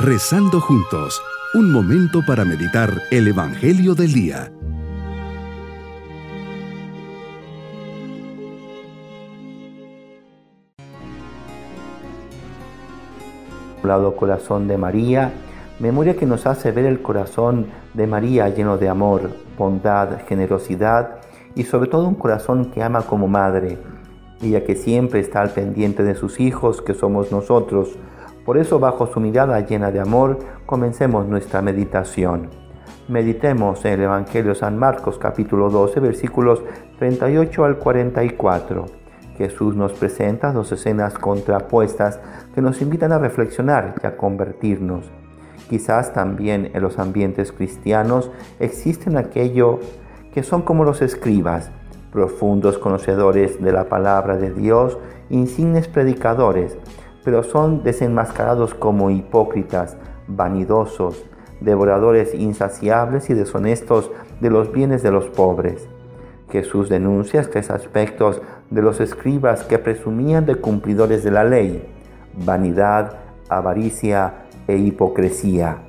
Rezando juntos, un momento para meditar el Evangelio del Día. Lado corazón de María, memoria que nos hace ver el corazón de María lleno de amor, bondad, generosidad y sobre todo un corazón que ama como madre, ella que siempre está al pendiente de sus hijos, que somos nosotros, por eso, bajo su mirada llena de amor, comencemos nuestra meditación. Meditemos en el Evangelio de San Marcos capítulo 12 versículos 38 al 44. Jesús nos presenta dos escenas contrapuestas que nos invitan a reflexionar y a convertirnos. Quizás también en los ambientes cristianos existen aquello que son como los escribas, profundos conocedores de la palabra de Dios, insignes predicadores, pero son desenmascarados como hipócritas, vanidosos, devoradores insaciables y deshonestos de los bienes de los pobres. Jesús denuncia tres aspectos de los escribas que presumían de cumplidores de la ley, vanidad, avaricia e hipocresía.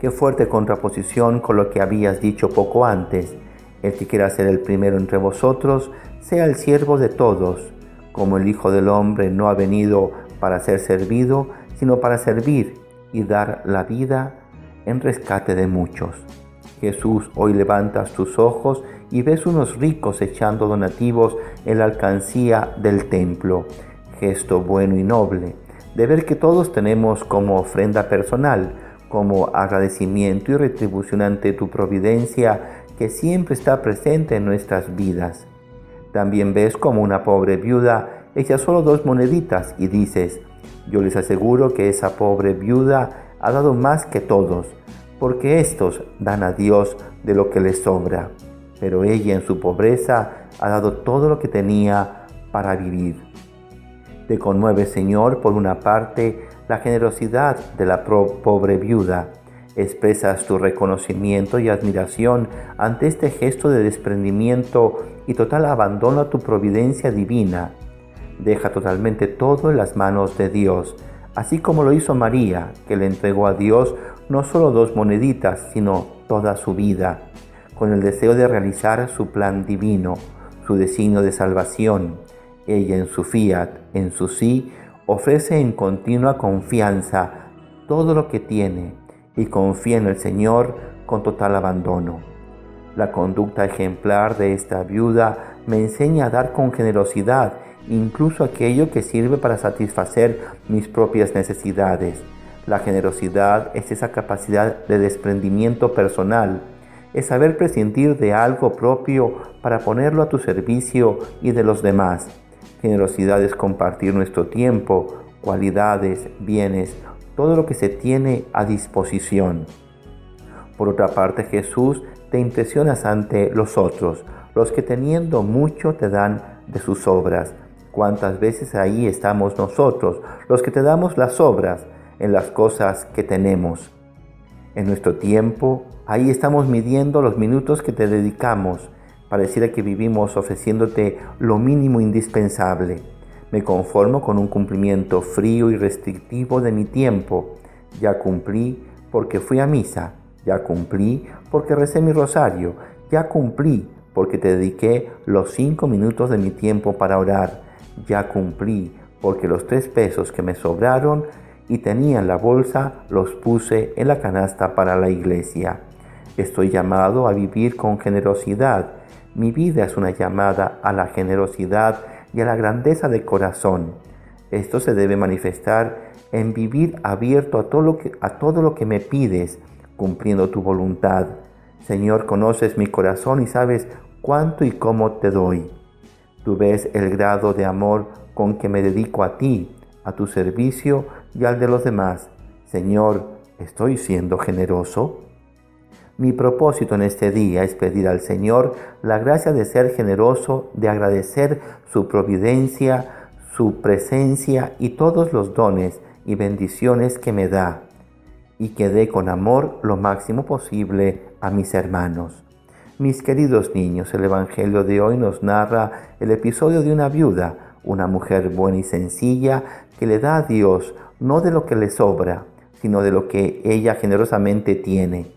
Qué fuerte contraposición con lo que habías dicho poco antes. El que quiera ser el primero entre vosotros, sea el siervo de todos, como el Hijo del Hombre no ha venido para ser servido, sino para servir y dar la vida en rescate de muchos. Jesús, hoy levantas tus ojos y ves unos ricos echando donativos en la alcancía del templo, gesto bueno y noble, de ver que todos tenemos como ofrenda personal, como agradecimiento y retribución ante tu providencia que siempre está presente en nuestras vidas. También ves como una pobre viuda echa solo dos moneditas y dices, yo les aseguro que esa pobre viuda ha dado más que todos, porque estos dan a Dios de lo que les sobra, pero ella en su pobreza ha dado todo lo que tenía para vivir. Te conmueve, Señor, por una parte, la generosidad de la pobre viuda. Expresas tu reconocimiento y admiración ante este gesto de desprendimiento y total abandono a tu providencia divina deja totalmente todo en las manos de Dios, así como lo hizo María, que le entregó a Dios no solo dos moneditas, sino toda su vida, con el deseo de realizar su plan divino, su designio de salvación. Ella en su fiat, en su sí, ofrece en continua confianza todo lo que tiene y confía en el Señor con total abandono. La conducta ejemplar de esta viuda me enseña a dar con generosidad incluso aquello que sirve para satisfacer mis propias necesidades. La generosidad es esa capacidad de desprendimiento personal, es saber prescindir de algo propio para ponerlo a tu servicio y de los demás. Generosidad es compartir nuestro tiempo, cualidades, bienes, todo lo que se tiene a disposición. Por otra parte, Jesús te impresionas ante los otros, los que teniendo mucho te dan de sus obras cuántas veces ahí estamos nosotros, los que te damos las obras en las cosas que tenemos. En nuestro tiempo, ahí estamos midiendo los minutos que te dedicamos. Pareciera que vivimos ofreciéndote lo mínimo indispensable. Me conformo con un cumplimiento frío y restrictivo de mi tiempo. Ya cumplí porque fui a misa. Ya cumplí porque recé mi rosario. Ya cumplí porque te dediqué los cinco minutos de mi tiempo para orar ya cumplí, porque los tres pesos que me sobraron y tenía en la bolsa los puse en la canasta para la iglesia. Estoy llamado a vivir con generosidad. Mi vida es una llamada a la generosidad y a la grandeza de corazón. Esto se debe manifestar en vivir abierto a todo lo que, a todo lo que me pides, cumpliendo tu voluntad. Señor, conoces mi corazón y sabes cuánto y cómo te doy. Tú ves el grado de amor con que me dedico a ti, a tu servicio y al de los demás. Señor, ¿estoy siendo generoso? Mi propósito en este día es pedir al Señor la gracia de ser generoso, de agradecer su providencia, su presencia y todos los dones y bendiciones que me da, y que dé con amor lo máximo posible a mis hermanos. Mis queridos niños, el Evangelio de hoy nos narra el episodio de una viuda, una mujer buena y sencilla que le da a Dios no de lo que le sobra, sino de lo que ella generosamente tiene.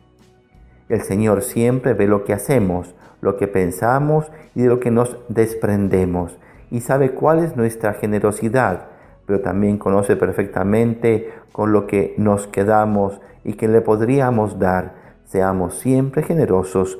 El Señor siempre ve lo que hacemos, lo que pensamos y de lo que nos desprendemos, y sabe cuál es nuestra generosidad, pero también conoce perfectamente con lo que nos quedamos y que le podríamos dar. Seamos siempre generosos